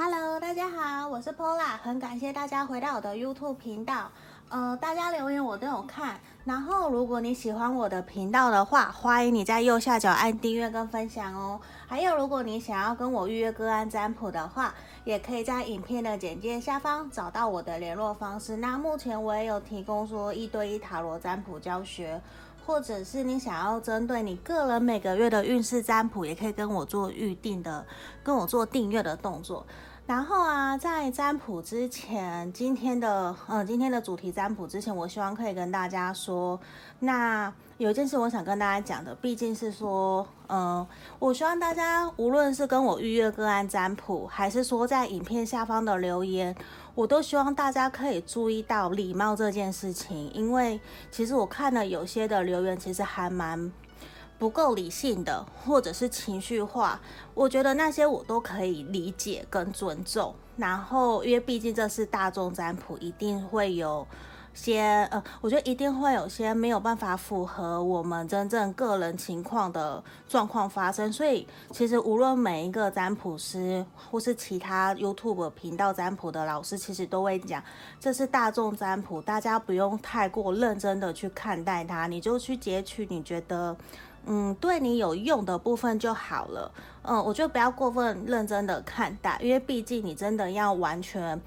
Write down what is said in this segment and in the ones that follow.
Hello，大家好，我是 Pola，很感谢大家回到我的 YouTube 频道。呃，大家留言我都有看。然后，如果你喜欢我的频道的话，欢迎你在右下角按订阅跟分享哦。还有，如果你想要跟我预约个案占卜的话，也可以在影片的简介下方找到我的联络方式。那目前我也有提供说一对一塔罗占卜教学，或者是你想要针对你个人每个月的运势占卜，也可以跟我做预定的，跟我做订阅的动作。然后啊，在占卜之前，今天的呃，今天的主题占卜之前，我希望可以跟大家说，那有一件事我想跟大家讲的，毕竟是说，嗯、我希望大家无论是跟我预约个案占卜，还是说在影片下方的留言，我都希望大家可以注意到礼貌这件事情，因为其实我看了有些的留言，其实还蛮。不够理性的，或者是情绪化，我觉得那些我都可以理解跟尊重。然后，因为毕竟这是大众占卜，一定会有些呃，我觉得一定会有些没有办法符合我们真正个人情况的状况发生。所以，其实无论每一个占卜师，或是其他 YouTube 频道占卜的老师，其实都会讲，这是大众占卜，大家不用太过认真的去看待它，你就去截取你觉得。嗯，对你有用的部分就好了。嗯，我觉得不要过分认真的看待，因为毕竟你真的要完全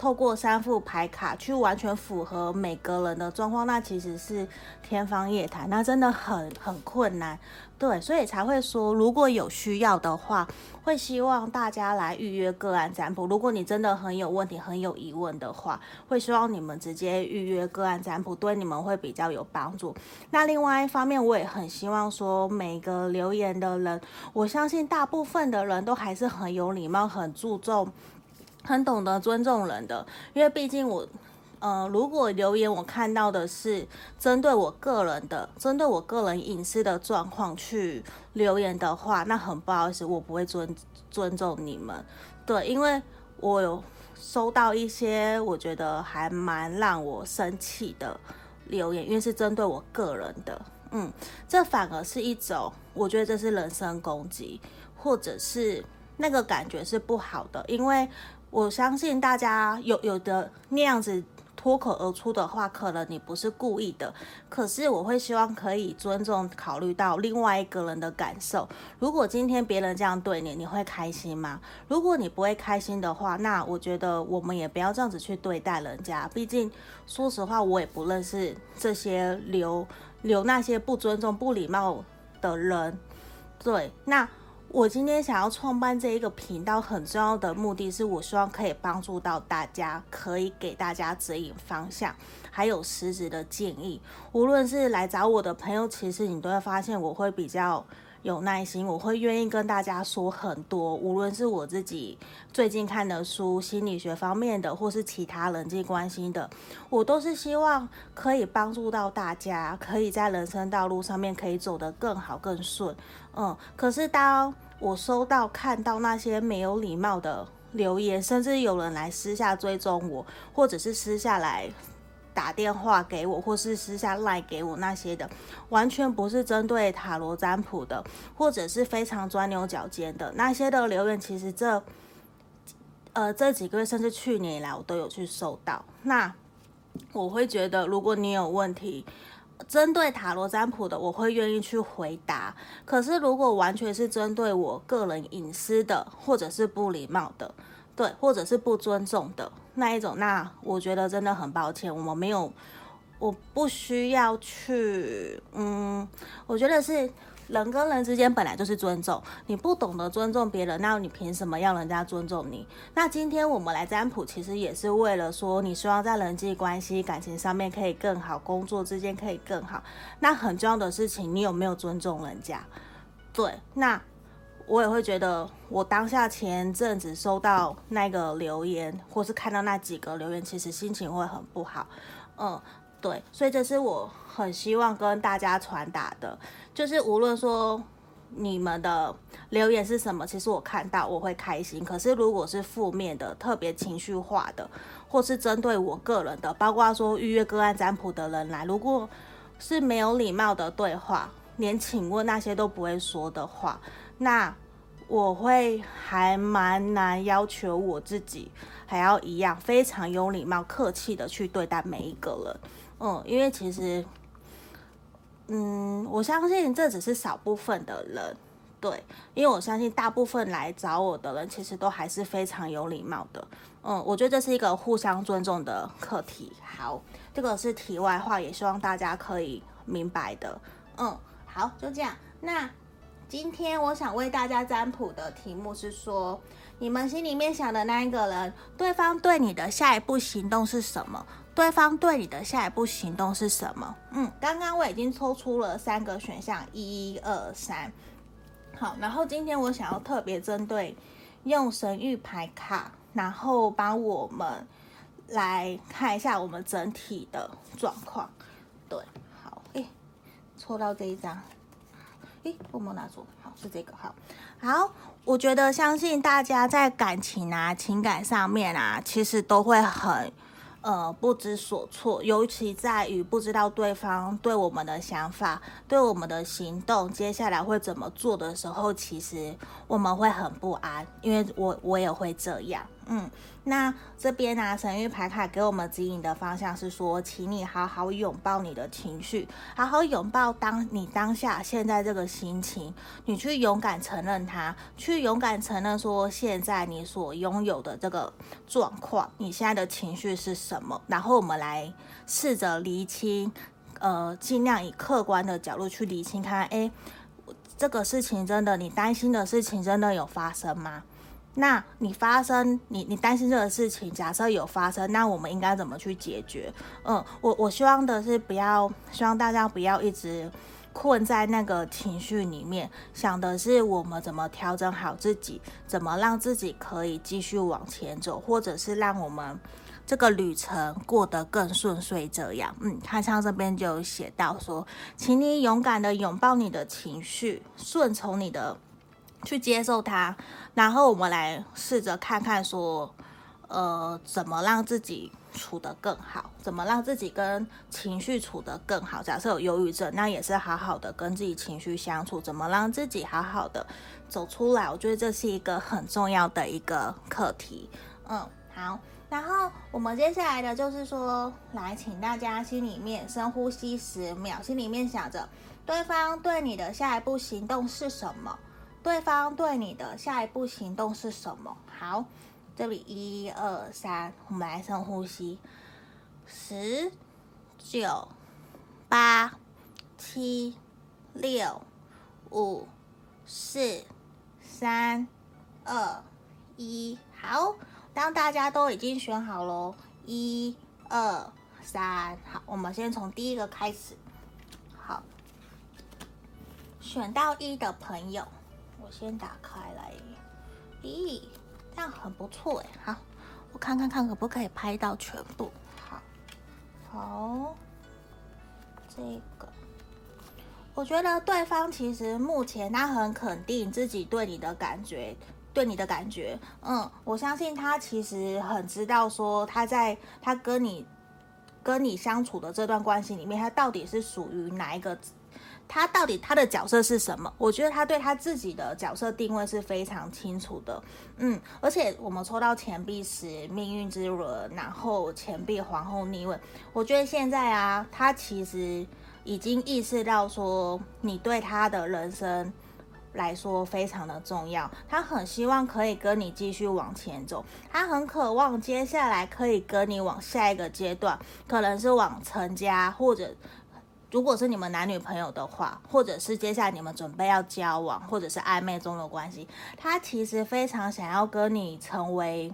透过三副牌卡去完全符合每个人的状况，那其实是天方夜谭，那真的很很困难。对，所以才会说，如果有需要的话，会希望大家来预约个案占卜。如果你真的很有问题、很有疑问的话，会希望你们直接预约个案占卜，对你们会比较有帮助。那另外一方面，我也很希望说，每个留言的人，我相信大部分的人都还是很有礼貌、很注重、很懂得尊重人的，因为毕竟我。呃，如果留言我看到的是针对我个人的、针对我个人隐私的状况去留言的话，那很不好意思，我不会尊尊重你们。对，因为我有收到一些我觉得还蛮让我生气的留言，因为是针对我个人的，嗯，这反而是一种我觉得这是人身攻击，或者是那个感觉是不好的，因为我相信大家有有的那样子。脱口而出的话，可能你不是故意的，可是我会希望可以尊重、考虑到另外一个人的感受。如果今天别人这样对你，你会开心吗？如果你不会开心的话，那我觉得我们也不要这样子去对待人家。毕竟，说实话，我也不认识这些留留那些不尊重、不礼貌的人。对，那。我今天想要创办这一个频道，很重要的目的是，我希望可以帮助到大家，可以给大家指引方向，还有实质的建议。无论是来找我的朋友，其实你都会发现我会比较。有耐心，我会愿意跟大家说很多，无论是我自己最近看的书，心理学方面的，或是其他人际关系的，我都是希望可以帮助到大家，可以在人生道路上面可以走得更好更顺。嗯，可是当我收到看到那些没有礼貌的留言，甚至有人来私下追踪我，或者是私下来。打电话给我，或是私下赖给我那些的，完全不是针对塔罗占卜的，或者是非常钻牛角尖的那些的留言。其实这，呃，这几个月甚至去年以来，我都有去收到。那我会觉得，如果你有问题，针对塔罗占卜的，我会愿意去回答。可是如果完全是针对我个人隐私的，或者是不礼貌的，对，或者是不尊重的。那一种，那我觉得真的很抱歉，我们没有，我不需要去，嗯，我觉得是人跟人之间本来就是尊重，你不懂得尊重别人，那你凭什么要人家尊重你？那今天我们来占卜，其实也是为了说，你希望在人际关系、感情上面可以更好，工作之间可以更好。那很重要的事情，你有没有尊重人家？对，那。我也会觉得，我当下前阵子收到那个留言，或是看到那几个留言，其实心情会很不好。嗯，对，所以这是我很希望跟大家传达的，就是无论说你们的留言是什么，其实我看到我会开心。可是如果是负面的、特别情绪化的，或是针对我个人的，包括说预约个案占卜的人来，如果是没有礼貌的对话，连请问那些都不会说的话。那我会还蛮难要求我自己，还要一样非常有礼貌、客气的去对待每一个人。嗯，因为其实，嗯，我相信这只是少部分的人，对，因为我相信大部分来找我的人，其实都还是非常有礼貌的。嗯，我觉得这是一个互相尊重的课题。好，这个是题外话，也希望大家可以明白的。嗯，好，就这样。那。今天我想为大家占卜的题目是说，你们心里面想的那一个人，对方对你的下一步行动是什么？对方对你的下一步行动是什么？嗯，刚刚我已经抽出了三个选项，一、二、三。好，然后今天我想要特别针对用神谕牌卡，然后帮我们来看一下我们整体的状况。对，好，诶，抽到这一张。诶，我没拿错，好，是这个，好，好，我觉得相信大家在感情啊、情感上面啊，其实都会很。呃，不知所措，尤其在于不知道对方对我们的想法、对我们的行动，接下来会怎么做的时候，其实我们会很不安，因为我我也会这样。嗯，那这边呢、神谕牌卡给我们指引的方向是说，请你好好拥抱你的情绪，好好拥抱当你当下现在这个心情，你去勇敢承认它，去勇敢承认说现在你所拥有的这个状况，你现在的情绪是什么？然后我们来试着厘清，呃，尽量以客观的角度去厘清，看，哎，这个事情真的，你担心的事情真的有发生吗？那你发生，你你担心这个事情，假设有发生，那我们应该怎么去解决？嗯，我我希望的是不要，希望大家不要一直困在那个情绪里面，想的是我们怎么调整好自己，怎么让自己可以继续往前走，或者是让我们这个旅程过得更顺遂。这样，嗯，他像这边就写到说，请你勇敢的拥抱你的情绪，顺从你的。去接受它，然后我们来试着看看说，呃，怎么让自己处得更好，怎么让自己跟情绪处得更好。假设有忧郁症，那也是好好的跟自己情绪相处，怎么让自己好好的走出来。我觉得这是一个很重要的一个课题。嗯，好，然后我们接下来的就是说，来请大家心里面深呼吸十秒，心里面想着对方对你的下一步行动是什么。对方对你的下一步行动是什么？好，这里一二三，我们来深呼吸，十、九、八、七、六、五、四、三、二、一。好，当大家都已经选好了，一二三，好，我们先从第一个开始。好，选到一的朋友。先打开来，咦，这样很不错哎。好，我看看看可不可以拍到全部。好，好，这个，我觉得对方其实目前他很肯定自己对你的感觉，对你的感觉。嗯，我相信他其实很知道说他在他跟你跟你相处的这段关系里面，他到底是属于哪一个。他到底他的角色是什么？我觉得他对他自己的角色定位是非常清楚的，嗯，而且我们抽到钱币时命运之轮，然后钱币皇后逆位，我觉得现在啊，他其实已经意识到说，你对他的人生来说非常的重要，他很希望可以跟你继续往前走，他很渴望接下来可以跟你往下一个阶段，可能是往成家或者。如果是你们男女朋友的话，或者是接下来你们准备要交往，或者是暧昧中的关系，他其实非常想要跟你成为，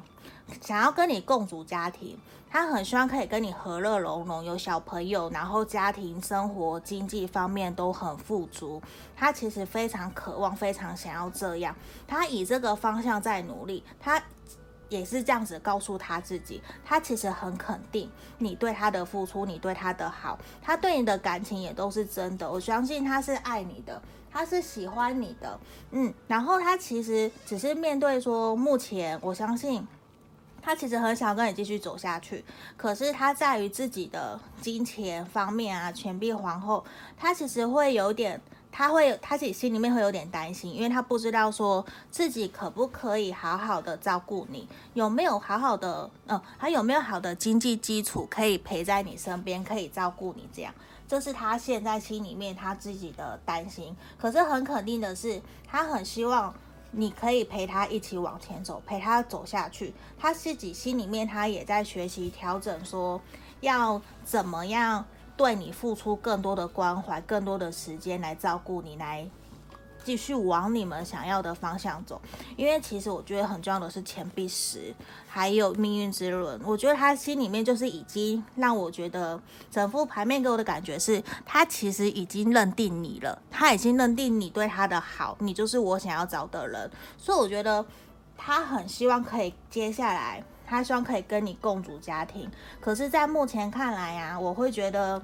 想要跟你共组家庭，他很希望可以跟你和乐融融，有小朋友，然后家庭生活经济方面都很富足，他其实非常渴望，非常想要这样，他以这个方向在努力，他。也是这样子告诉他自己，他其实很肯定你对他的付出，你对他的好，他对你的感情也都是真的。我相信他是爱你的，他是喜欢你的，嗯。然后他其实只是面对说，目前我相信他其实很想跟你继续走下去，可是他在于自己的金钱方面啊，钱币皇后，他其实会有点。他会他自己心里面会有点担心，因为他不知道说自己可不可以好好的照顾你，有没有好好的，嗯，还有没有好的经济基础可以陪在你身边，可以照顾你这样，这是他现在心里面他自己的担心。可是很肯定的是，他很希望你可以陪他一起往前走，陪他走下去。他自己心里面他也在学习调整，说要怎么样。对你付出更多的关怀，更多的时间来照顾你，来继续往你们想要的方向走。因为其实我觉得很重要的是钱币十，还有命运之轮。我觉得他心里面就是已经让我觉得整副牌面给我的感觉是，他其实已经认定你了，他已经认定你对他的好，你就是我想要找的人。所以我觉得他很希望可以接下来。他希望可以跟你共组家庭，可是，在目前看来、啊，我会觉得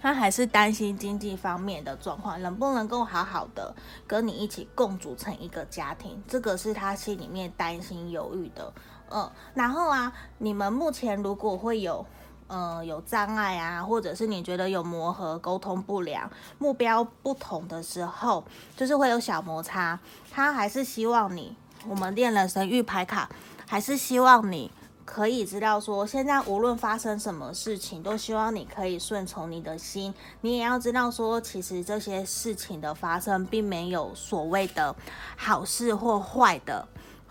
他还是担心经济方面的状况，能不能够好好的跟你一起共组成一个家庭，这个是他心里面担心犹豫的。嗯，然后啊，你们目前如果会有，呃，有障碍啊，或者是你觉得有磨合、沟通不良、目标不同的时候，就是会有小摩擦，他还是希望你，我们练了神预牌卡。还是希望你可以知道，说现在无论发生什么事情，都希望你可以顺从你的心。你也要知道，说其实这些事情的发生，并没有所谓的好事或坏的。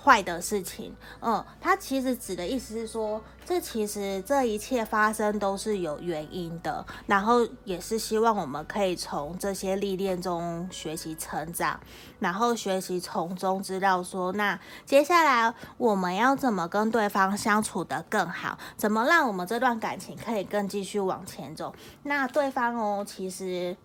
坏的事情，嗯，他其实指的意思是说，这其实这一切发生都是有原因的，然后也是希望我们可以从这些历练中学习成长，然后学习从中知道说，那接下来我们要怎么跟对方相处得更好，怎么让我们这段感情可以更继续往前走。那对方哦，其实。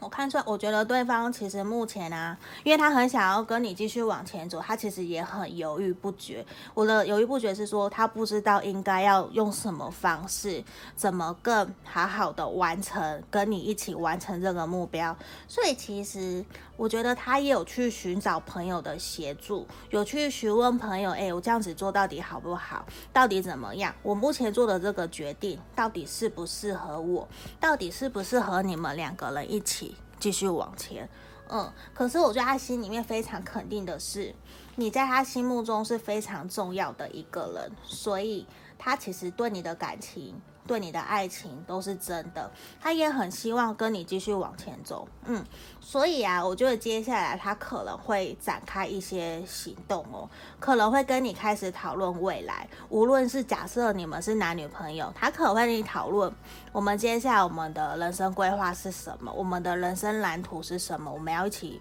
我看出来，我觉得对方其实目前啊，因为他很想要跟你继续往前走，他其实也很犹豫不决。我的犹豫不决是说，他不知道应该要用什么方式，怎么更好好的完成，跟你一起完成这个目标。所以其实我觉得他也有去寻找朋友的协助，有去询问朋友，哎，我这样子做到底好不好？到底怎么样？我目前做的这个决定到底适不适合我？到底适不适合你们两个人一起？继续往前，嗯，可是我觉得他心里面非常肯定的是，你在他心目中是非常重要的一个人，所以他其实对你的感情。对你的爱情都是真的，他也很希望跟你继续往前走，嗯，所以啊，我觉得接下来他可能会展开一些行动哦，可能会跟你开始讨论未来，无论是假设你们是男女朋友，他可能会跟你讨论我们接下来我们的人生规划是什么，我们的人生蓝图是什么，我们要一起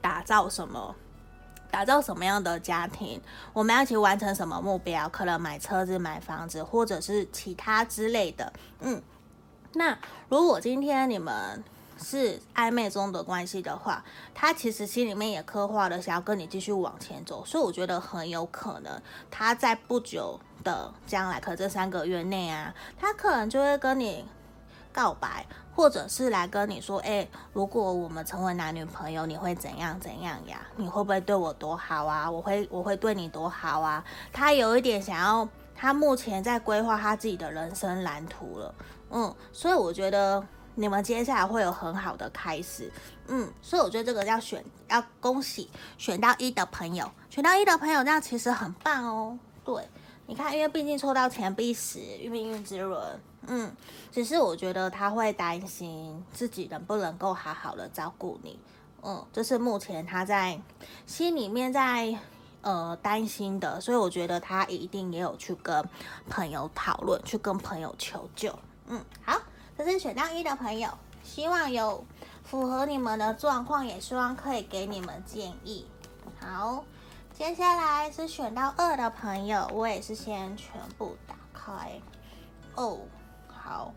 打造什么。打造什么样的家庭？我们要一起完成什么目标？可能买车子、买房子，或者是其他之类的。嗯，那如果今天你们是暧昧中的关系的话，他其实心里面也刻画了想要跟你继续往前走，所以我觉得很有可能他在不久的将来，可这三个月内啊，他可能就会跟你告白。或者是来跟你说，诶，如果我们成为男女朋友，你会怎样怎样呀？你会不会对我多好啊？我会我会对你多好啊？他有一点想要，他目前在规划他自己的人生蓝图了，嗯，所以我觉得你们接下来会有很好的开始，嗯，所以我觉得这个要选，要恭喜选到一的朋友，选到一的朋友，这样其实很棒哦。对，你看，因为毕竟抽到钱币十，命运之轮。嗯，只是我觉得他会担心自己能不能够好好的照顾你，嗯，这是目前他在心里面在呃担心的，所以我觉得他一定也有去跟朋友讨论，去跟朋友求救。嗯，好，这是选到一的朋友，希望有符合你们的状况，也希望可以给你们建议。好，接下来是选到二的朋友，我也是先全部打开哦。好，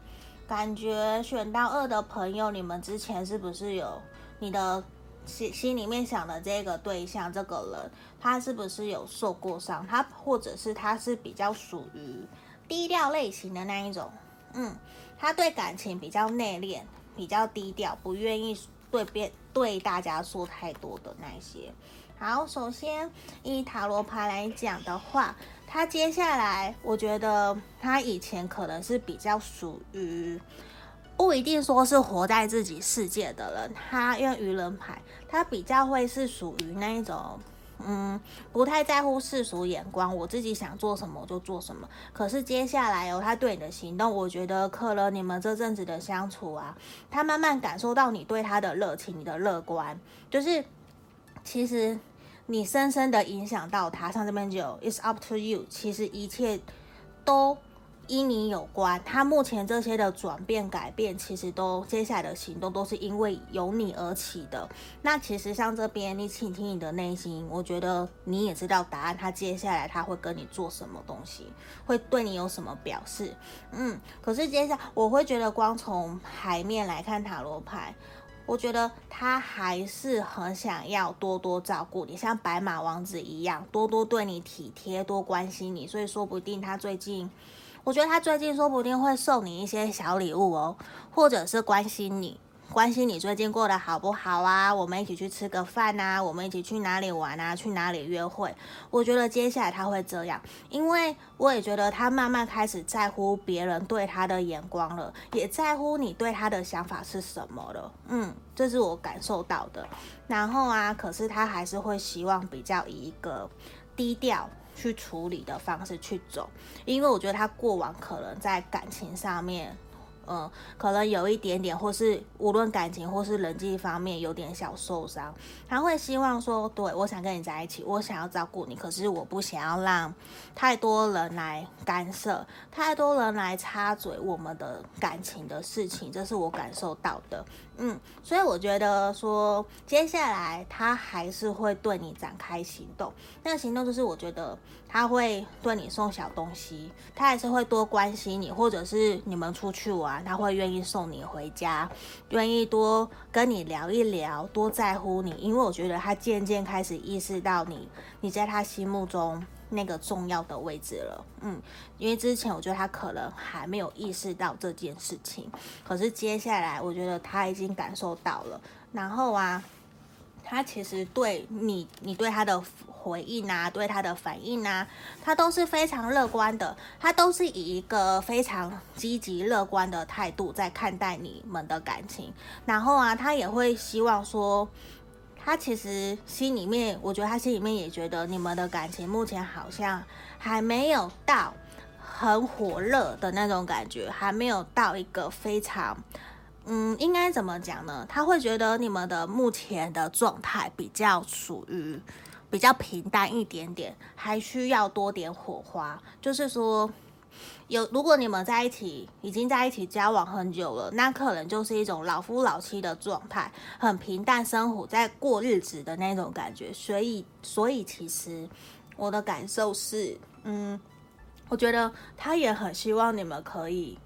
感觉选到二的朋友，你们之前是不是有你的心心里面想的这个对象？这个人他是不是有受过伤？他或者是他是比较属于低调类型的那一种？嗯，他对感情比较内敛，比较低调，不愿意对别对大家说太多的那些。好，首先以塔罗牌来讲的话。他接下来，我觉得他以前可能是比较属于，不一定说是活在自己世界的人，他用愚人牌，他比较会是属于那一种，嗯，不太在乎世俗眼光，我自己想做什么就做什么。可是接下来哦，他对你的行动，我觉得可能你们这阵子的相处啊，他慢慢感受到你对他的热情，你的乐观，就是其实你深深的影响到他。像这边就有 It's up to you，其实一切都。因你有关，他目前这些的转变、改变，其实都接下来的行动都是因为由你而起的。那其实像这边，你倾听你的内心，我觉得你也知道答案。他接下来他会跟你做什么东西，会对你有什么表示？嗯，可是接下来我会觉得，光从牌面来看塔罗牌，我觉得他还是很想要多多照顾你，像白马王子一样，多多对你体贴，多关心你。所以说不定他最近。我觉得他最近说不定会送你一些小礼物哦，或者是关心你，关心你最近过得好不好啊？我们一起去吃个饭啊，我们一起去哪里玩啊？去哪里约会？我觉得接下来他会这样，因为我也觉得他慢慢开始在乎别人对他的眼光了，也在乎你对他的想法是什么了。嗯，这是我感受到的。然后啊，可是他还是会希望比较以一个低调。去处理的方式去走，因为我觉得他过往可能在感情上面。嗯，可能有一点点，或是无论感情或是人际方面有点小受伤，他会希望说，对，我想跟你在一起，我想要照顾你，可是我不想要让太多人来干涉，太多人来插嘴我们的感情的事情，这是我感受到的。嗯，所以我觉得说，接下来他还是会对你展开行动，那个行动就是我觉得他会对你送小东西，他还是会多关心你，或者是你们出去玩。他会愿意送你回家，愿意多跟你聊一聊，多在乎你，因为我觉得他渐渐开始意识到你，你在他心目中那个重要的位置了。嗯，因为之前我觉得他可能还没有意识到这件事情，可是接下来我觉得他已经感受到了。然后啊，他其实对你，你对他的。回应啊，对他的反应啊，他都是非常乐观的，他都是以一个非常积极乐观的态度在看待你们的感情。然后啊，他也会希望说，他其实心里面，我觉得他心里面也觉得你们的感情目前好像还没有到很火热的那种感觉，还没有到一个非常，嗯，应该怎么讲呢？他会觉得你们的目前的状态比较属于。比较平淡一点点，还需要多点火花。就是说，有如果你们在一起，已经在一起交往很久了，那可能就是一种老夫老妻的状态，很平淡生活，在过日子的那种感觉。所以，所以其实我的感受是，嗯，我觉得他也很希望你们可以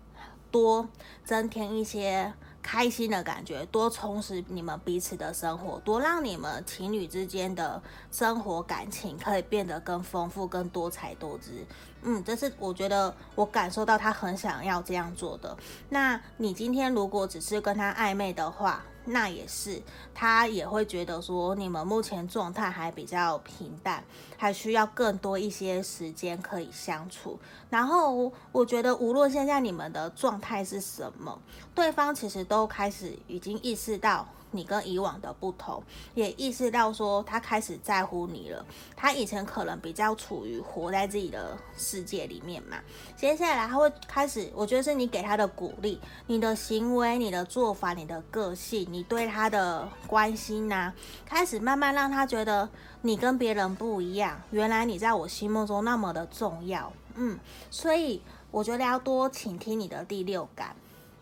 多增添一些。开心的感觉，多充实你们彼此的生活，多让你们情侣之间的生活感情可以变得更丰富、更多彩多姿。嗯，这是我觉得我感受到他很想要这样做的。那你今天如果只是跟他暧昧的话，那也是，他也会觉得说你们目前状态还比较平淡，还需要更多一些时间可以相处。然后我觉得无论现在你们的状态是什么，对方其实都开始已经意识到。你跟以往的不同，也意识到说他开始在乎你了。他以前可能比较处于活在自己的世界里面嘛，接下来他会开始，我觉得是你给他的鼓励，你的行为、你的做法、你的个性、你对他的关心呐、啊，开始慢慢让他觉得你跟别人不一样。原来你在我心目中那么的重要，嗯，所以我觉得要多倾听你的第六感。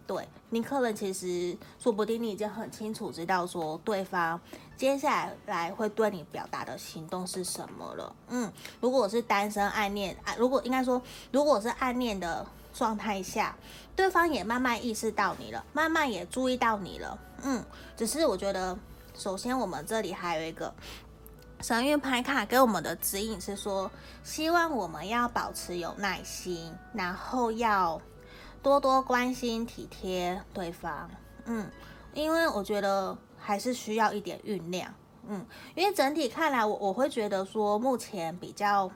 对，你可能其实说不定你已经很清楚知道说对方接下来来会对你表达的行动是什么了。嗯，如果是单身暗恋啊，如果应该说如果是暗恋的状态下，对方也慢慢意识到你了，慢慢也注意到你了。嗯，只是我觉得，首先我们这里还有一个神韵牌卡给我们的指引是说，希望我们要保持有耐心，然后要。多多关心体贴对方，嗯，因为我觉得还是需要一点酝酿。嗯，因为整体看来我，我会觉得说，目前比较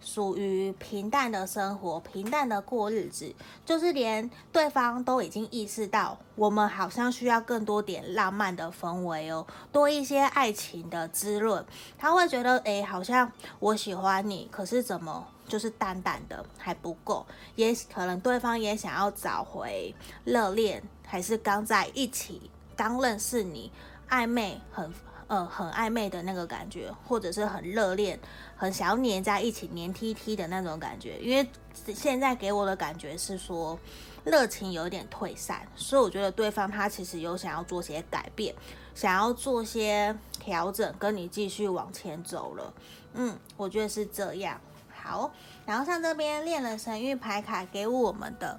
属于平淡的生活，平淡的过日子，就是连对方都已经意识到，我们好像需要更多点浪漫的氛围哦，多一些爱情的滋润。他会觉得，哎，好像我喜欢你，可是怎么就是淡淡的还不够？也可能对方也想要找回热恋，还是刚在一起，刚认识你，暧昧很。呃，很暧昧的那个感觉，或者是很热恋，很想要黏在一起，黏 T T 的那种感觉。因为现在给我的感觉是说，热情有点退散，所以我觉得对方他其实有想要做些改变，想要做些调整，跟你继续往前走了。嗯，我觉得是这样。好，然后像这边恋人神諭牌卡给我们的。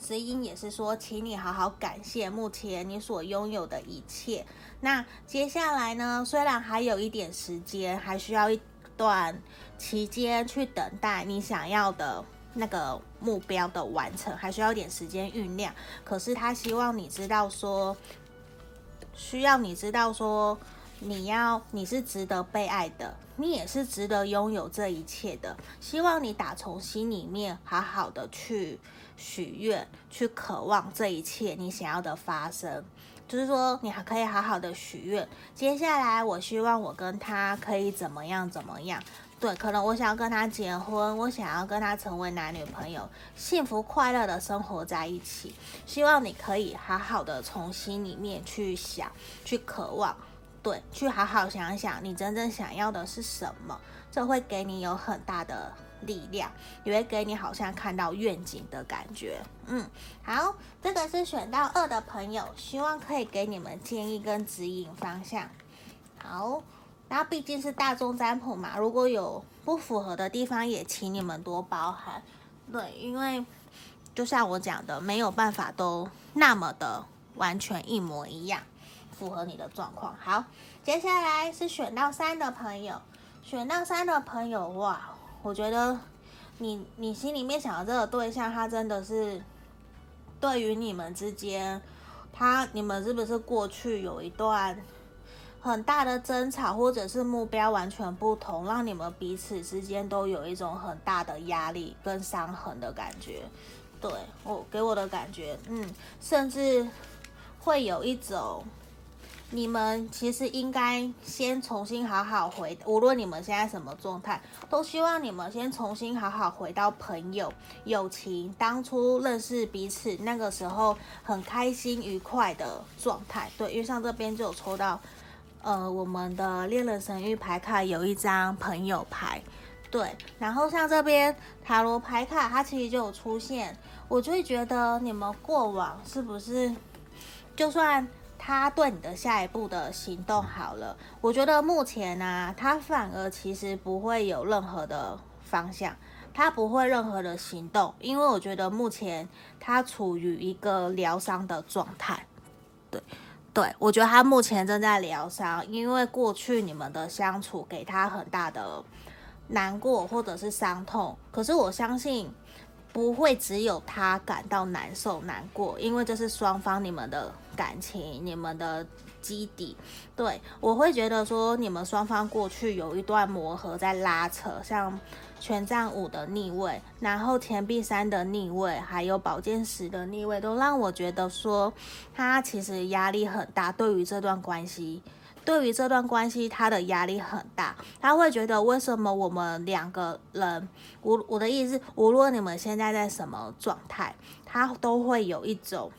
指引也是说，请你好好感谢目前你所拥有的一切。那接下来呢？虽然还有一点时间，还需要一段期间去等待你想要的那个目标的完成，还需要一点时间酝酿。可是他希望你知道说，需要你知道说，你要你是值得被爱的，你也是值得拥有这一切的。希望你打从心里面好好的去。许愿，去渴望这一切你想要的发生，就是说你还可以好好的许愿。接下来，我希望我跟他可以怎么样怎么样？对，可能我想要跟他结婚，我想要跟他成为男女朋友，幸福快乐的生活在一起。希望你可以好好的从心里面去想，去渴望，对，去好好想想你真正想要的是什么，这会给你有很大的。力量也会给你好像看到愿景的感觉，嗯，好，这个是选到二的朋友，希望可以给你们建议跟指引方向。好，那毕竟是大众占卜嘛，如果有不符合的地方，也请你们多包涵。对，因为就像我讲的，没有办法都那么的完全一模一样，符合你的状况。好，接下来是选到三的朋友，选到三的朋友，哇。我觉得你你心里面想的这个对象，他真的是对于你们之间，他你们是不是过去有一段很大的争吵，或者是目标完全不同，让你们彼此之间都有一种很大的压力跟伤痕的感觉？对，我给我的感觉，嗯，甚至会有一种。你们其实应该先重新好好回，无论你们现在什么状态，都希望你们先重新好好回到朋友、友情，当初认识彼此那个时候很开心愉快的状态。对，因为像这边就有抽到，呃，我们的恋人神域牌卡有一张朋友牌，对，然后像这边塔罗牌卡，它其实就有出现，我就会觉得你们过往是不是就算。他对你的下一步的行动好了，我觉得目前呢、他反而其实不会有任何的方向，他不会任何的行动，因为我觉得目前他处于一个疗伤的状态。对，对，我觉得他目前正在疗伤，因为过去你们的相处给他很大的难过或者是伤痛，可是我相信。不会只有他感到难受难过，因为这是双方你们的感情，你们的基底。对，我会觉得说，你们双方过去有一段磨合在拉扯，像权杖五的逆位，然后钱币三的逆位，还有宝剑十的逆位，都让我觉得说，他其实压力很大，对于这段关系。对于这段关系，他的压力很大，他会觉得为什么我们两个人，我我的意思是，无论你们现在在什么状态，他都会有一种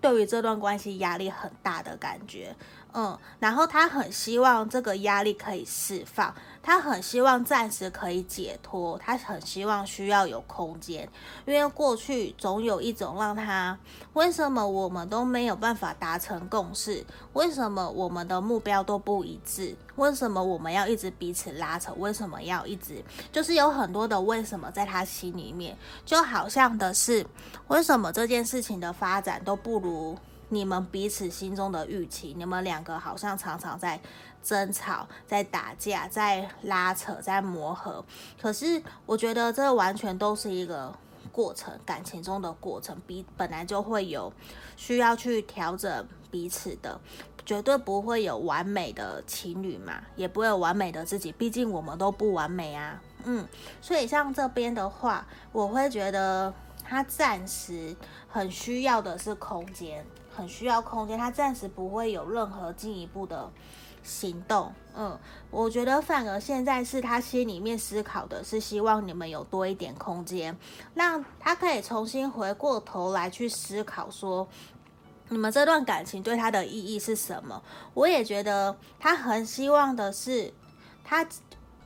对于这段关系压力很大的感觉。嗯，然后他很希望这个压力可以释放，他很希望暂时可以解脱，他很希望需要有空间，因为过去总有一种让他，为什么我们都没有办法达成共识？为什么我们的目标都不一致？为什么我们要一直彼此拉扯？为什么要一直就是有很多的为什么在他心里面，就好像的是为什么这件事情的发展都不如。你们彼此心中的预期，你们两个好像常常在争吵、在打架、在拉扯、在磨合。可是我觉得这完全都是一个过程，感情中的过程，比本来就会有需要去调整。彼此的，绝对不会有完美的情侣嘛，也不会有完美的自己，毕竟我们都不完美啊。嗯，所以像这边的话，我会觉得他暂时很需要的是空间，很需要空间，他暂时不会有任何进一步的。行动，嗯，我觉得反而现在是他心里面思考的是希望你们有多一点空间，让他可以重新回过头来去思考说，你们这段感情对他的意义是什么？我也觉得他很希望的是他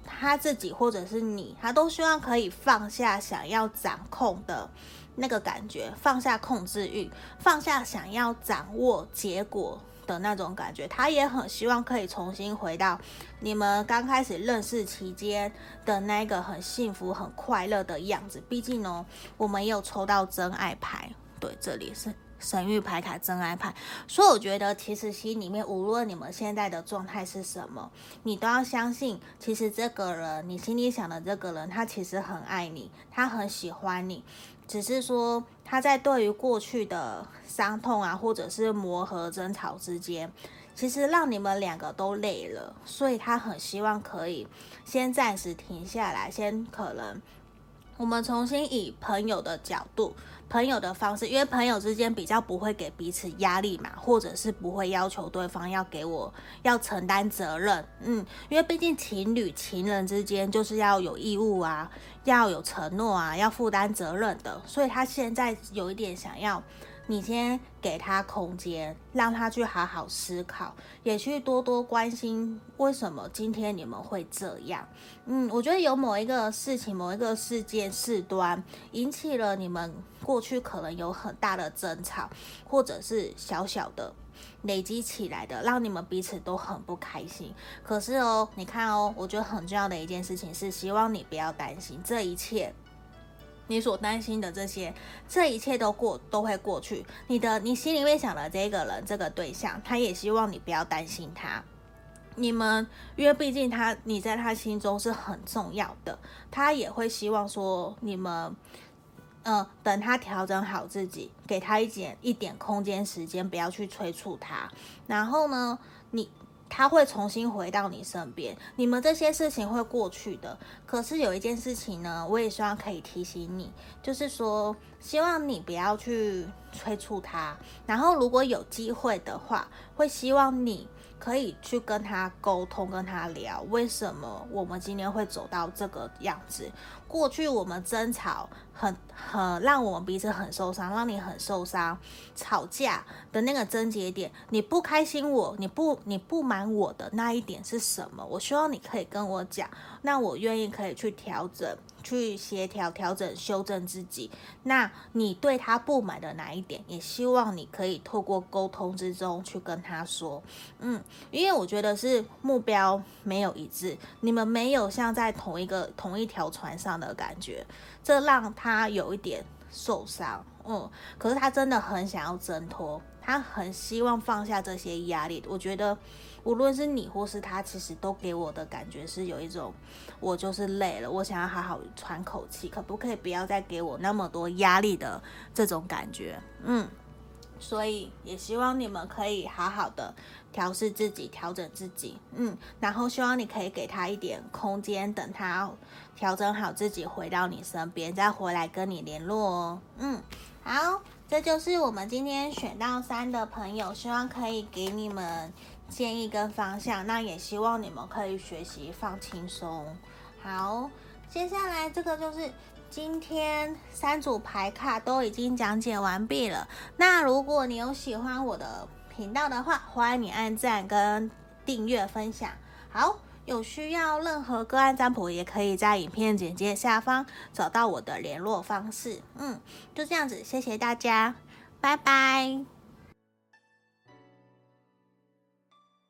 他自己或者是你，他都希望可以放下想要掌控的那个感觉，放下控制欲，放下想要掌握结果。的那种感觉，他也很希望可以重新回到你们刚开始认识期间的那个很幸福、很快乐的样子。毕竟呢，我们也有抽到真爱牌，对，这里是神諭牌卡真爱牌，所以我觉得其实心里面无论你们现在的状态是什么，你都要相信，其实这个人，你心里想的这个人，他其实很爱你，他很喜欢你。只是说他在对于过去的伤痛啊，或者是磨合、争吵之间，其实让你们两个都累了，所以他很希望可以先暂时停下来，先可能我们重新以朋友的角度。朋友的方式，因为朋友之间比较不会给彼此压力嘛，或者是不会要求对方要给我要承担责任，嗯，因为毕竟情侣、情人之间就是要有义务啊，要有承诺啊，要负担责任的，所以他现在有一点想要。你先给他空间，让他去好好思考，也去多多关心为什么今天你们会这样。嗯，我觉得有某一个事情、某一个事件事端引起了你们过去可能有很大的争吵，或者是小小的累积起来的，让你们彼此都很不开心。可是哦，你看哦，我觉得很重要的一件事情是，希望你不要担心这一切。你所担心的这些，这一切都过都会过去。你的你心里面想的这个人，这个对象，他也希望你不要担心他。你们，因为毕竟他你在他心中是很重要的，他也会希望说你们，嗯、等他调整好自己，给他一点一点空间时间，不要去催促他。然后呢，你。他会重新回到你身边，你们这些事情会过去的。可是有一件事情呢，我也希望可以提醒你，就是说，希望你不要去催促他。然后，如果有机会的话，会希望你可以去跟他沟通，跟他聊，为什么我们今天会走到这个样子。过去我们争吵很很让我们彼此很受伤，让你很受伤。吵架的那个症结点，你不开心我，你不你不满我的那一点是什么？我希望你可以跟我讲，那我愿意可以去调整。去协调、调整、修正自己。那你对他不满的哪一点，也希望你可以透过沟通之中去跟他说。嗯，因为我觉得是目标没有一致，你们没有像在同一个同一条船上的感觉，这让他有一点受伤。嗯，可是他真的很想要挣脱，他很希望放下这些压力。我觉得。无论是你或是他，其实都给我的感觉是有一种，我就是累了，我想要好好喘口气，可不可以不要再给我那么多压力的这种感觉？嗯，所以也希望你们可以好好的调试自己，调整自己，嗯，然后希望你可以给他一点空间，等他调整好自己，回到你身边，再回来跟你联络哦。嗯，好，这就是我们今天选到三的朋友，希望可以给你们。建议跟方向，那也希望你们可以学习放轻松。好，接下来这个就是今天三组牌卡都已经讲解完毕了。那如果你有喜欢我的频道的话，欢迎你按赞跟订阅分享。好，有需要任何个案占卜，也可以在影片简介下方找到我的联络方式。嗯，就这样子，谢谢大家，拜拜。